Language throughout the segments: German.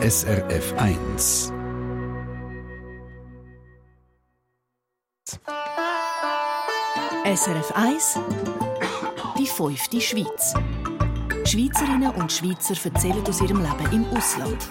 SRF 1. SRF 1 Die fünfte Schweiz. Schweizerinnen und Schweizer erzählen aus ihrem Leben im Ausland.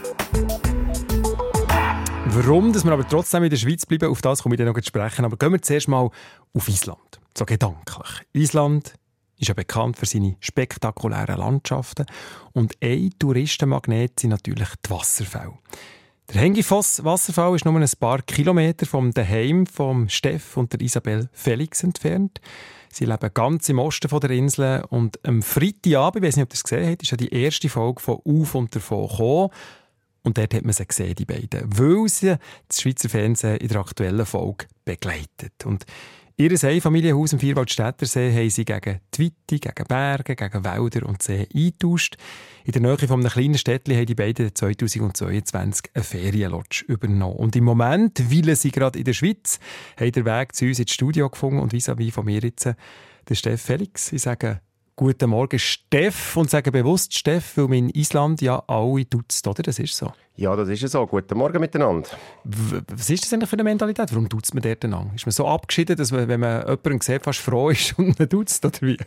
Warum dass wir aber trotzdem in der Schweiz bleiben, auf das komme ich dann noch zu sprechen. Aber gehen wir zuerst mal auf Island. So gedanklich. Island ist ja bekannt für seine spektakulären Landschaften. Und ein Touristenmagnet sind natürlich die Wasserfälle. Der Hengifoss Wasserfall ist nur ein paar Kilometer vom Daheim vom Steff und der Isabel Felix entfernt. Sie leben ganz im Osten der Insel und am Freitagabend, ich weiß nicht, ob ihr es gesehen habt, ist ja die erste Folge von «Auf und davon» gekommen. Und dort hat man sie gesehen, die beiden, weil sie das Schweizer Fernsehen in der aktuellen Folge begleitet. Und Ihr Einfamilienhaus im Vierwaldstättersee haben sie gegen die Weite, gegen Berge, gegen Wälder und See eingetauscht. In der Nähe von einem kleinen Städtchen haben die beiden 2022 eine Ferienlodge übernommen. Und im Moment, weil sie gerade in der Schweiz, haben den Weg zu uns ins Studio gefunden und vis-à-vis von mir jetzt der Steff Felix. Ich sage Guten Morgen, Steff. Und sage bewusst Steff, weil man in Island ja alle duzt, oder? Das ist so. Ja, das ist so. Guten Morgen miteinander. Was ist das eigentlich für eine Mentalität? Warum duzt man dort an? Ist man so abgeschieden, dass man, wenn man jemanden sieht, fast froh ist und man duzt, oder wie?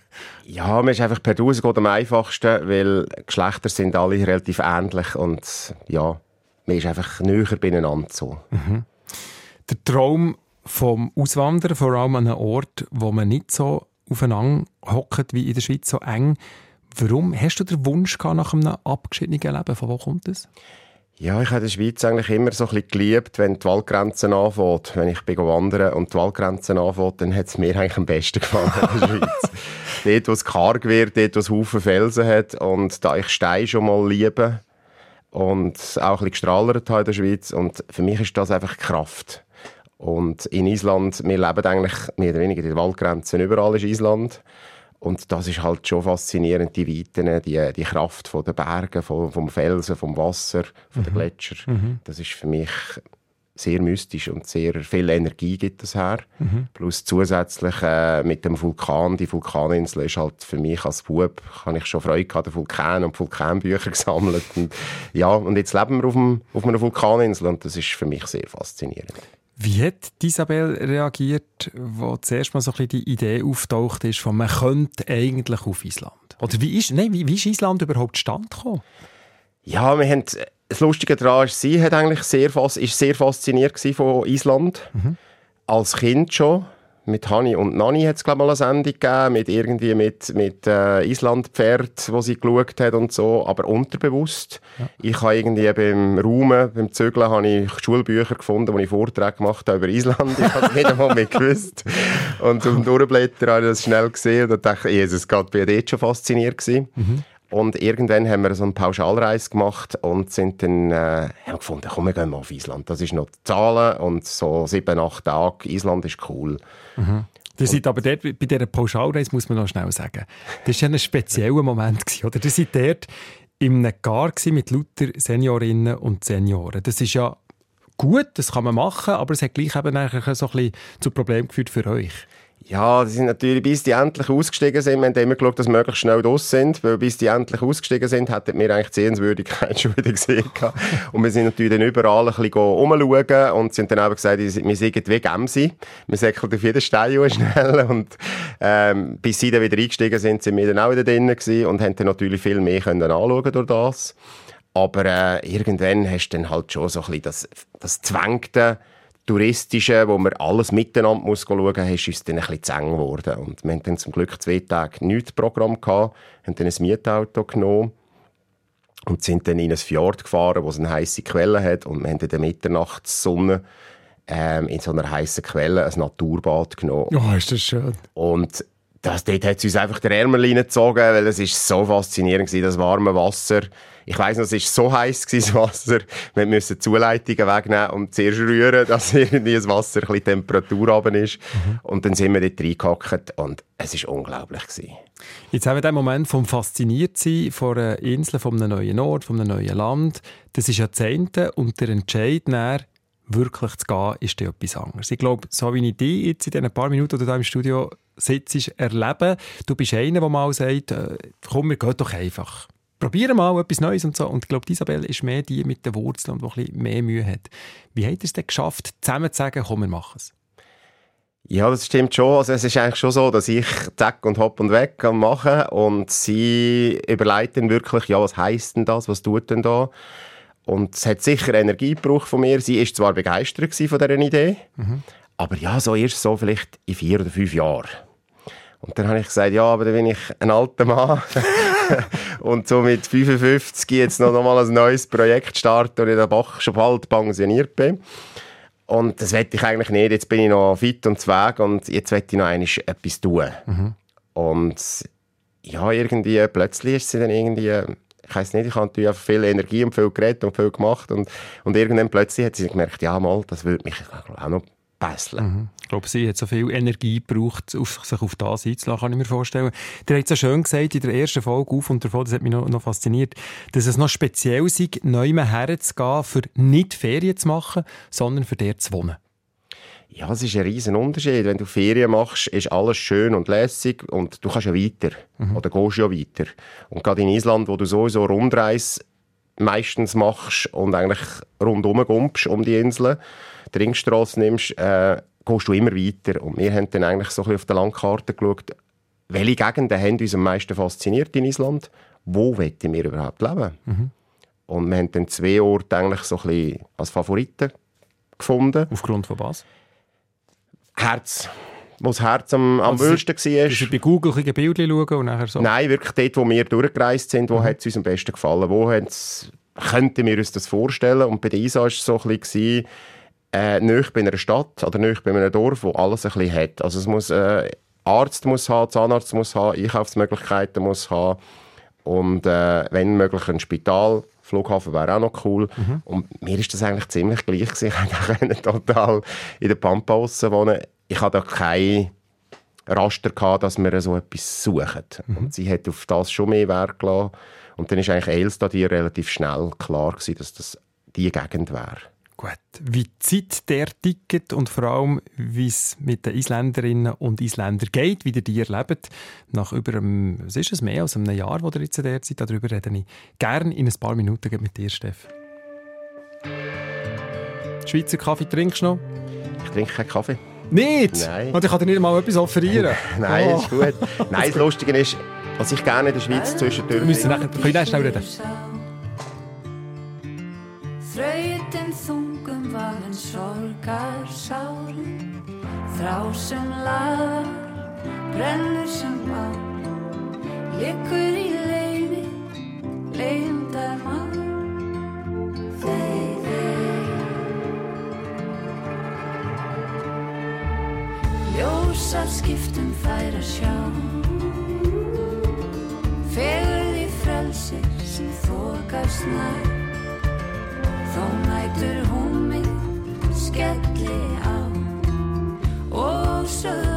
Ja, man ist einfach per Du geht am einfachsten, weil Geschlechter sind alle relativ ähnlich und ja, man ist einfach näher beieinander so. Mhm. Der Traum vom Auswandern, vor allem an einem Ort, wo man nicht so aufeinander hockt wie in der Schweiz, so eng. Warum hast du den Wunsch gehabt nach einem abgeschiedenen Leben? Von wo kommt das? Ja, ich habe die Schweiz eigentlich immer so ein bisschen geliebt, wenn die Waldgrenzen anfängt. Wenn ich bin wandern und die Waldgrenzen anfängt, dann hat es mir eigentlich am besten gefallen in der Schweiz. dort, wo es karg wird, dort, wo es Haufen Felsen hat und da ich Steine schon mal liebe und auch ein bisschen gestrahlert habe in der Schweiz und für mich ist das einfach Kraft. Und in Island, wir leben eigentlich mehr oder weniger die Waldgrenzen, überall ist Island. Und das ist halt schon faszinierend, die Weiten, die, die Kraft von den Bergen, vom, vom Felsen, vom Wasser, von mhm. den Gletschern. Mhm. Das ist für mich sehr mystisch und sehr viel Energie gibt es her. Mhm. Plus zusätzlich äh, mit dem Vulkan, die Vulkaninsel ist halt für mich als Bub, habe ich schon Freude gehabt, den Vulkan und Vulkanbücher gesammelt. Und, ja, und jetzt leben wir auf, dem, auf einer Vulkaninsel und das ist für mich sehr faszinierend. Wie hat Isabel reagiert, wo zuerst mal so ein bisschen die Idee auftaucht ist, von man könnte eigentlich auf Island? Oder wie ist, nein, wie, wie ist Island überhaupt stand gekommen? Ja, wir haben, das Lustige daran ist, sie hat eigentlich sehr, ist sehr fasziniert von Island. Mhm. Als Kind schon mit Hani und Nani hat es glaube mal eine Sendung gegeben, mit irgendwie mit, mit äh, Islandpferd, wo sie geschaut hat und so, aber unterbewusst. Ja. Ich habe irgendwie beim Raumen, beim Zügeln, habe ich Schulbücher gefunden, wo ich Vorträge gemacht habe über Island. Ich habe es nicht einmal mehr gewusst. Und zum Durchblättern habe ich das schnell gesehen und dachte, Jesus Gott, bin ich dort schon fasziniert gewesen. Mhm. Und irgendwann haben wir so eine Pauschalreise gemacht und sind dann äh, haben gefunden, komm, wir gehen mal auf Island. Das ist noch Zahlen und so sieben, acht Tage. Island ist cool. Mhm. Ihr seid aber dort, bei dieser Pauschalreise, muss man noch schnell sagen, das war ja ein spezieller Moment, gewesen, oder? Ihr seid dort in einem Gar mit lauter Seniorinnen und Senioren. Das ist ja gut, das kann man machen, aber es hat gleich eben so ein bisschen zu Problemen geführt für euch. Ja, die sind natürlich, bis die endlich ausgestiegen sind, wir haben immer geschaut, dass sie möglichst schnell draus sind, weil bis die endlich ausgestiegen sind, hätten wir eigentlich die Sehenswürdigkeit schon wieder gesehen. und wir sind natürlich dann überall ein bisschen umschauen und sind dann eben gesagt, wir sind wie Gemsi. Wir säckeln auf jeden Stein schnell und ähm, bis sie dann wieder eingestiegen sind, sind wir dann auch wieder drinnen gewesen und haben dann natürlich viel mehr können anschauen durch das. Aber äh, irgendwann hast du dann halt schon so ein bisschen das, das Zwängte, Touristische, wo man alles miteinander muss schauen muss, ist uns dann ein bisschen zu eng geworden. Und wir hatten dann zum Glück zwei Tage nichts Programm gehabt, haben dann ein Mietauto genommen und sind dann in ein Fjord gefahren, wo es eine heisse Quelle hat und wir haben in der Mitternachtssonne ähm, in so einer heißen Quelle ein Naturbad genommen. Ja, oh, ist das schön. Und das, dort hat es uns einfach der Ärmel reingezogen, weil es ist so faszinierend war, das warme Wasser. Ich weiss noch, es war so heiß das Wasser. Wir mussten Zuleitungen wegnehmen und zuerst rühren, dass irgendwie das Wasser ein bisschen Temperatur runter ist. Mhm. Und dann sind wir dort reingehackt und es war unglaublich. Gewesen. Jetzt haben wir den Moment vom Fasziniertsein von einer Insel, von einem neuen Ort, von einem neuen Land. Das ist Jahrzehnte und der Entscheid nachher, wirklich zu gehen, ist dann etwas anderes. Ich glaube, so wie ich dich jetzt in den paar Minuten, die du hier im Studio sitzt, erleben, du bist einer, der mal sagt, äh, komm, wir gehen doch einfach. Probieren mal etwas Neues und so. Und ich glaube, Isabel ist mehr die mit den Wurzeln und die ein bisschen mehr Mühe hat. Wie habt ihr es denn geschafft, zusammen zu sagen, komm, wir machen es? Ja, das stimmt schon. Also es ist eigentlich schon so, dass ich zack und hopp und weg kann machen und sie überlegt dann wirklich, ja, was heisst denn das, was tut denn da? Und es hat sicher Energie gebraucht von mir. Sie ist zwar begeistert von dieser Idee, mhm. aber ja, so erst so vielleicht in vier oder fünf Jahren. Und dann habe ich gesagt, ja, aber dann bin ich ein alter Mann und so mit 55 jetzt noch, noch mal ein neues Projekt starten und ich dann schon bald pensioniert bin. Und das wette ich eigentlich nicht. Jetzt bin ich noch fit und zweig und jetzt wette ich noch einmal etwas tun. Mhm. Und ja, irgendwie, plötzlich ist sie dann irgendwie, ich weiß nicht, ich habe natürlich viel Energie und viel geredet und viel gemacht und, und irgendwann plötzlich hat sie gemerkt, ja mal, das würde mich auch noch Pässeln. Mhm. Ich glaube, sie hat so viel Energie gebraucht, auf, sich auf das einzulassen, kann ich mir vorstellen. Der hat so schön gesagt in der ersten Folge auf und davon, das hat mich noch, noch fasziniert, dass es noch speziell sei, neu herzugehen, für nicht Ferien zu machen, sondern für der zu wohnen. Ja, es ist ein riesen Unterschied. Wenn du Ferien machst, ist alles schön und lässig und du kannst ja weiter. Mhm. Oder gehst ja weiter. Und gerade in Island, wo du sowieso Rundreise meistens machst und eigentlich rundum gumpst um die Inseln, die Ringstrasse nimmst, äh, gehst du immer weiter. Und wir haben dann eigentlich so ein bisschen auf der Landkarte geschaut, welche Gegenden haben uns am meisten fasziniert in Island, wo wollen wir überhaupt leben. Mhm. Und wir haben dann zwei Orte eigentlich so ein bisschen als Favoriten gefunden. Aufgrund von was? Herz. Wo das Herz am, am also wühlsten war. Hast du bei Google ein Bilder schauen und nachher so? Nein, wirklich dort, wo wir durchgereist sind, wo mhm. hat es uns am besten gefallen. Wo könnten wir uns das vorstellen? Und bei der ISA war es so ein bisschen, äh, nicht bei einer Stadt oder nicht bei einem Dorf, wo alles ein bisschen hat. Also es muss, äh, Arzt muss haben, Zahnarzt muss haben, Einkaufsmöglichkeiten muss haben und äh, wenn möglich ein Spital, Flughafen wäre auch noch cool. Mhm. Und mir ist das eigentlich ziemlich gleich gewesen. Ich konnte total in der Pampa wohnen. Ich hatte da kein Raster gehabt, dass wir so etwas suchen. Mhm. Und sie hat auf das schon mehr Wert gelassen. Und dann ist eigentlich Elstad relativ schnell klar gewesen, dass das die Gegend wäre. Gut. Wie Zeit der Ticket und vor allem, wie es mit den Isländerinnen und Isländern geht, wie ihr die erlebt, nach über einem, was ist es, mehr als einem Jahr, wo ihr jetzt in der Zeit darüber rede ich gerne in ein paar Minuten mit dir, Steff. Schweizer Kaffee trinkst du noch? Ich trinke keinen Kaffee. Nicht? Nein. Und ich kann dir nicht mal etwas offerieren. Nein, oh. ist gut. Nein, das Lustige ist, was ich gerne in der Schweiz zwischendurch... Wir müssen nachher, können wir schnell reden? vaðin sorgar sárin Þrá sem lagar, brennur sem bá Liggur í leiði, leiðindar mann Ljósar skiptum þær að sjá. Fegur því frelsir sem þokast nær. Þó nætur hún mig skelli á. Og söða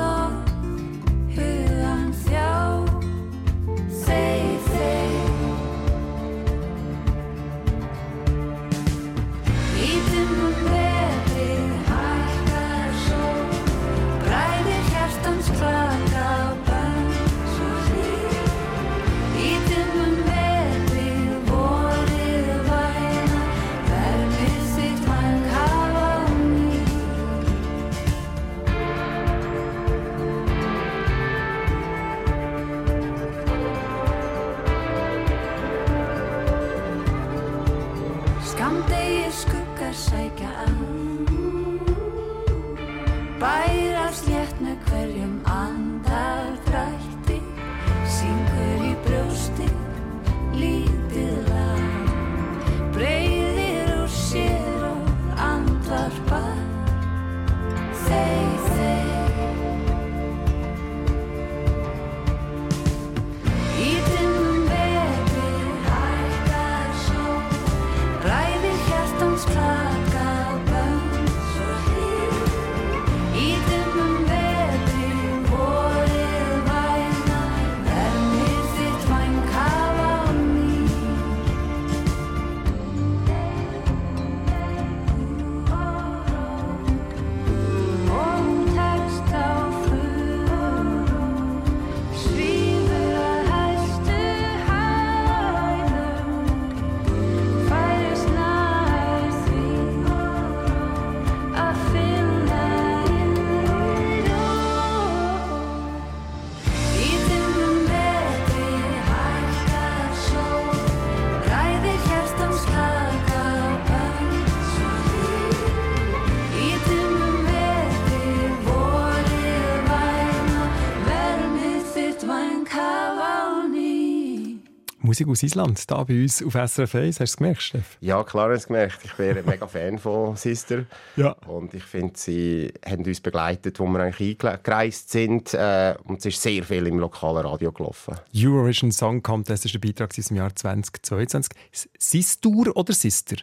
Musik aus Island, da bei uns auf SRF 1. Hast du es gemerkt, Steff? Ja, klar, habe ich es gemerkt. Ich bin ein mega Fan von Sister. Ja. Und ich finde, sie haben uns begleitet, wo wir eigentlich eingereist sind. Äh, und es ist sehr viel im lokalen Radio gelaufen. Eurovision Song Contest ist der Beitrag aus dem Jahr 2022. S- Sistur oder Sister?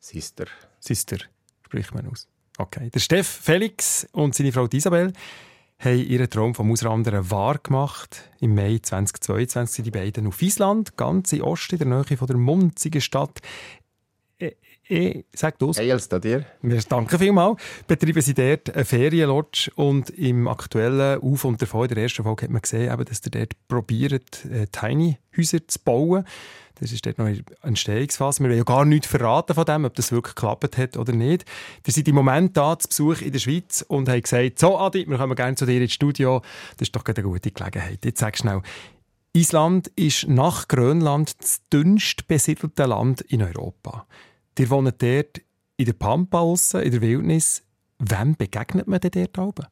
Sister. Sister, spricht man aus. Okay. Der Steff Felix und seine Frau Isabel haben ihren Traum vom Auswandern wahr gemacht. Im Mai 2022 sind die beiden auf Island, ganz in Ost, in der Nähe von der munzigen Stadt. Äh, äh, sag du Hey, als da dir? Wir danken vielmals. Betreiben sie dort eine Ferienlodge und im aktuellen Auf- und Davon, in der ersten Folge, hat man gesehen, dass ihr dort probiert, äh, Tiny-Häuser zu bauen. Das ist dort noch in der Entstehungsphase. Wir wollen ja gar nichts verraten von dem, ob das wirklich geklappt hat oder nicht. Ihr seid im Moment da zu Besuch in der Schweiz und haben gesagt, so Adi, wir kommen gerne zu dir ins Studio. Das ist doch gerade eine gute Gelegenheit. Jetzt sag schnell, Island ist nach Grönland das dünnst besiedelte Land in Europa. Ihr wohnt dort in der Pampa aussen, in der Wildnis. Wem begegnet man denn dort oben?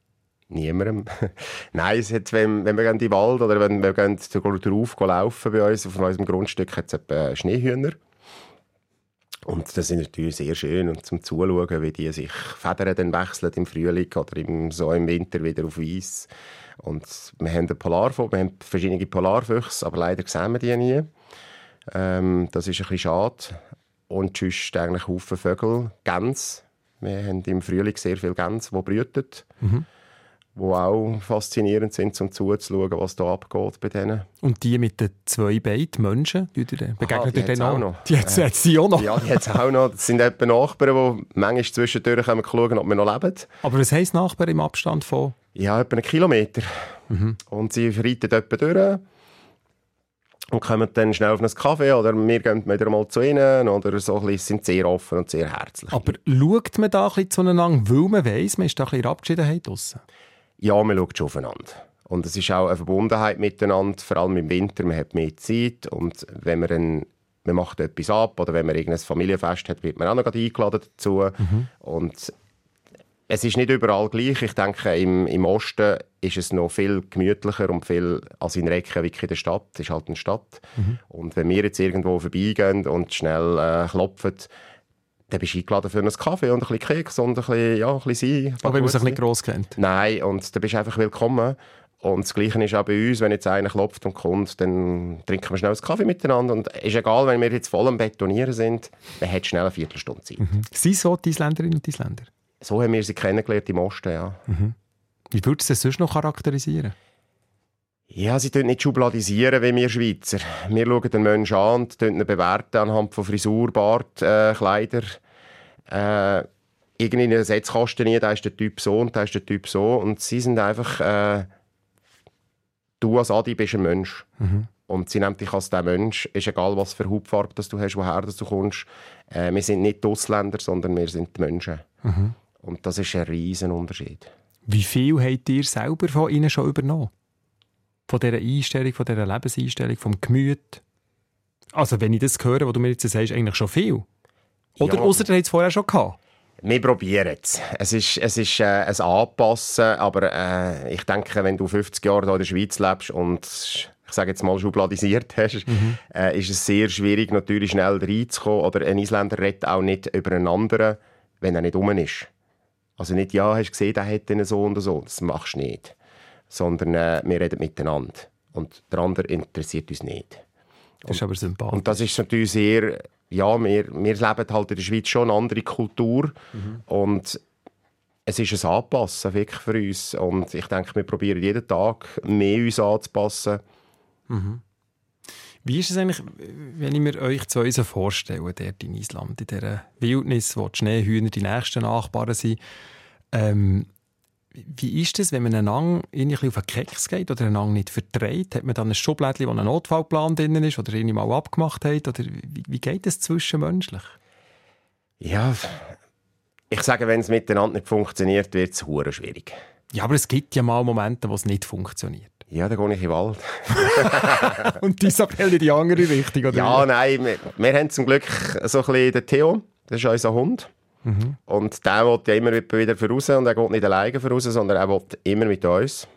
Niemandem. Nein, es hat, wenn, wenn wir in den Wald oder wenn wir gehen drauf laufen bei uns, auf unserem Grundstück hat es Schneehühner. Und das ist natürlich sehr schön und zum Zuschauen, wie die sich Federn dann wechseln im Frühling oder im, so im Winter wieder auf Eis. Und wir haben einen Polarvogel, wir haben verschiedene Polarfüchse, aber leider sehen wir die nie. Ähm, das ist ein bisschen schade. Und sonst eigentlich Haufen Vögel, Gänse. Wir haben im Frühling sehr viele Gänse, die brüten. Die auch faszinierend sind, um zuzuschauen, was da abgeht bei denen. Und die mit den zwei Beinen, Menschen, begegnet die ihr dann auch noch. Die hat es sie auch noch. Ja, die hat auch noch. Das sind etwa Nachbarn, die manchmal zwischendurch kommen schauen, ob wir noch leben. Aber was heisst Nachbar im Abstand von... Ja, etwa einen Kilometer. Und sie reiten etwa durch und kommen dann schnell auf einen Kaffee oder wir gehen wieder mal zu ihnen oder so. ein bisschen. Sind sehr offen und sehr herzlich. Aber schaut man da ein bisschen zueinander, weil man weiss, man ist da ein bisschen in Abgeschiedenheit draussen? Ja, man schaut schon aufeinander. Und es ist auch eine Verbundenheit miteinander, vor allem im Winter. Man hat mehr Zeit und wenn man dann man macht etwas ab oder wenn man irgendein Familienfest hat, wird man auch noch gerade eingeladen dazu. Und es ist nicht überall gleich. Ich denke, im, im Osten ist es noch viel gemütlicher und viel als in Reykjavik in der Stadt. Es ist halt eine Stadt. Und wenn wir jetzt irgendwo vorbeigehen und schnell äh, klopfen, dann bist du eingeladen für einen Kaffee und ein bisschen Keks und ein bisschen, ja, ein bisschen sein. Aber wenn man sich Gutes nicht gross kennt. Nein, und da bist du einfach willkommen. Und das Gleiche ist auch bei uns, wenn jetzt einer klopft und kommt, dann trinken wir schnell einen Kaffee miteinander. Und es ist egal, wenn wir jetzt voll am Betonieren sind, man hat schnell eine Viertelstunde Zeit. Sind so die Isländerinnen und Isländer? So haben wir sie kennengelernt im Osten, ja. Wie würdest du das sonst noch charakterisieren? Ja, sie tun nicht schubladisieren wie wir Schweizer. Wir schauen den Menschen an und tun ihn bewerten anhand von Frisur, Bart, äh, Kleider. Äh, irgendwie einen Setzkasten nie, da ist der Typ so und da ist der Typ so. Und sie sind einfach, äh, du als Adi bist ein Mensch. Und sie nimmt dich als der Mensch. Ist egal, was für Hautfarbe das du hast, woher das du kommst. Äh, wir sind nicht die Ausländer, sondern wir sind die Menschen. Und das ist ein riesen Unterschied. Wie viel habt ihr selber von ihnen schon übernommen? Von dieser Einstellung, von dieser Lebenseinstellung, vom Gemüt? Also, wenn ich das höre, was du mir jetzt sagst, eigentlich schon viel. Oder Ja. ihr habt es vorher schon gehabt? Wir probieren es. Es ist, es ist äh, ein Anpassen, aber äh, ich denke, wenn du 50 Jahre hier in der Schweiz lebst und ich sage jetzt mal schubladisiert hast, äh, ist es sehr schwierig, natürlich schnell reinzukommen. Oder ein Isländer redet auch nicht über einen anderen, wenn er nicht um ist. Also nicht, ja, hast du gesehen, der hat den so und so. Das machst du nicht. Sondern äh, wir reden miteinander. Und der andere interessiert uns nicht. Das ist aber sympathisch. Und das ist natürlich sehr, ja, wir, wir leben halt in der Schweiz schon eine andere Kultur und es ist ein Anpassen wirklich für uns und ich denke, wir probieren jeden Tag mehr uns anzupassen. Wie ist es eigentlich, wenn ich mir euch zwei so vorstelle, dort in Island, in dieser Wildnis, wo die Schneehühner die nächsten Nachbarn sind? Ähm, wie ist es, wenn man einander irgendwie auf den Keks geht oder einander nicht verträgt? Hat man dann ein Schublädchen, wo ein Notfallplan drin ist oder irgendwie mal abgemacht hat? Oder wie, wie geht es zwischenmenschlich? Ja, ich sage, wenn es miteinander nicht funktioniert, wird es hure schwierig. Ja, aber es gibt ja mal Momente, wo es nicht funktioniert. Ja, dann gehe ich in den Wald. Und die Isabelle in die andere Richtung, oder? Ja, nein, wir, wir haben zum Glück so ein bisschen den Theo, das ist unser Hund. Und der will ja immer wieder voraus und er geht nicht alleine voraus, sondern er will immer mit uns.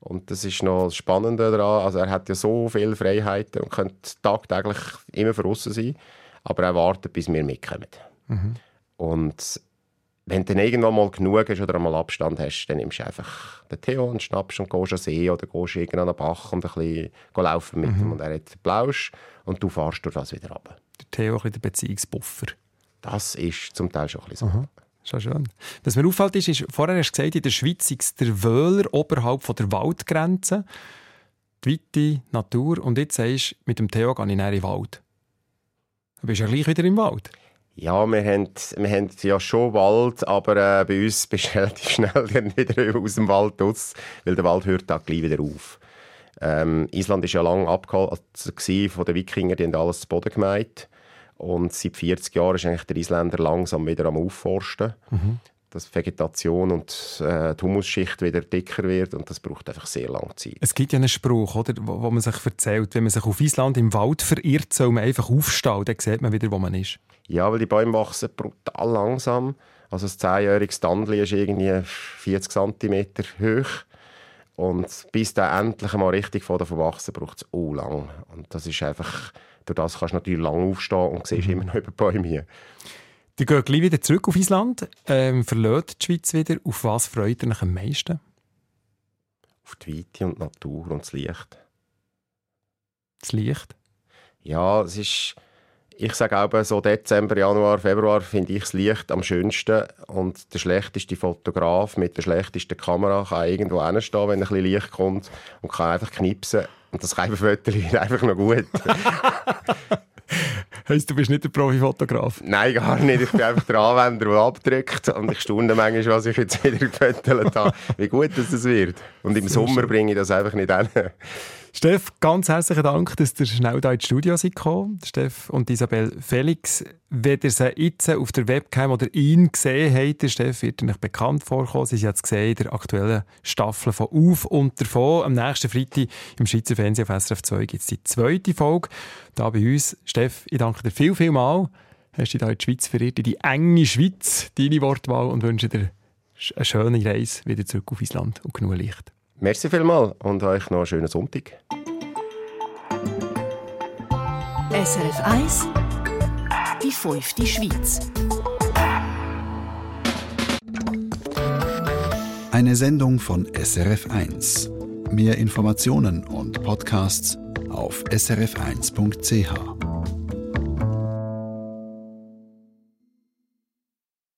Und das ist noch das Spannende daran. Also er hat ja so viele Freiheiten und könnte tagtäglich immer voraus sein, aber er wartet, bis wir mitkommen. Und wenn du dann irgendwann mal genug hast oder einmal Abstand hast, dann nimmst du einfach den Theo und schnappst und gehst an See oder gehst irgendwo an den Bach und ein bisschen laufen mit ihm. Und er hat den Plausch und du fährst durch das wieder runter. Der Theo ein bisschen der Beziehungsbuffer. Das ist zum Teil schon ein bisschen so. Ja schön. Was mir auffällt, ist, ist, vorher hast du gesagt, in der Schweiz ist der Wöhler oberhalb von der Waldgrenze. Die weite Natur. Und jetzt sagst du, mit dem Theo gehe ich näher in den Wald. Du bist ja gleich wieder im Wald. Ja, wir haben, wir haben ja schon Wald, aber äh, bei uns bist du relativ schnell wieder aus dem Wald raus, weil der Wald hört auch gleich wieder auf. Ähm, Island war ja lange abgehalten von den Wikingern, die haben alles zu Boden gemeint. Und seit 40 Jahren ist eigentlich der Isländer langsam wieder am Aufforsten. Dass die Vegetation und äh, die Humusschicht wieder dicker wird und das braucht einfach sehr lange Zeit. Es gibt ja einen Spruch, oder, wo, wo man sich erzählt, wenn man sich auf Island im Wald verirrt, soll man einfach aufstehen. Dann sieht man wieder, wo man ist. Ja, weil die Bäume wachsen brutal langsam. Also ein 10-jähriges Standli ist irgendwie 40 cm hoch. Und bis der endlich mal richtig von davon wachsen, braucht es auch lang. Und das ist einfach, durch das kannst du natürlich lang aufstehen und siehst immer noch über Bäume hier. Die gehen gleich wieder zurück auf Island, ähm, verlässt die Schweiz wieder. Auf was freut ihr euch am meisten? Auf die Weite und die Natur und das Licht. Das Licht. Ja, es ist, ich sage auch so Dezember, Januar, Februar finde ich das Licht am schönsten und der schlechteste Fotograf mit der schlechtesten Kamera kann irgendwo hinstehen, wenn ein bisschen Licht kommt und kann einfach knipsen und das Foto einfach noch gut. Heisst, du bist nicht der Profifotograf? Nein, gar nicht. Ich bin einfach der Anwender, der abdrückt und ich staune manchmal, was ich jetzt wieder gefüttert habe, wie gut das wird. Und im Sommer bringe ich das einfach nicht hin. Steff, ganz herzlichen Dank, dass ihr schnell hier ins Studio seid gekommen. Steff und Isabel Felix. Wenn ihr sie jetzt auf der Webcam oder ihn gesehen habt, der Steff wird euch bekannt vorkommen. Sie sind jetzt gesehen in der aktuellen Staffel von «Auf und davon». Am nächsten Freitag im Schweizer Fernsehen auf SRF 2 gibt es die zweite Folge. Da bei uns. Steff, ich danke dir viel, viel mal. Hast dich hier in die Schweiz verirrt, in die enge Schweiz, deine Wortwahl, und wünsche dir eine schöne Reise wieder zurück auf Island und genug Licht. Merci vielmals und euch noch einen schönen Sonntag. SRF 1 Die fünfte Schweiz. Eine Sendung von SRF1. Mehr Informationen und Podcasts auf srf1.ch.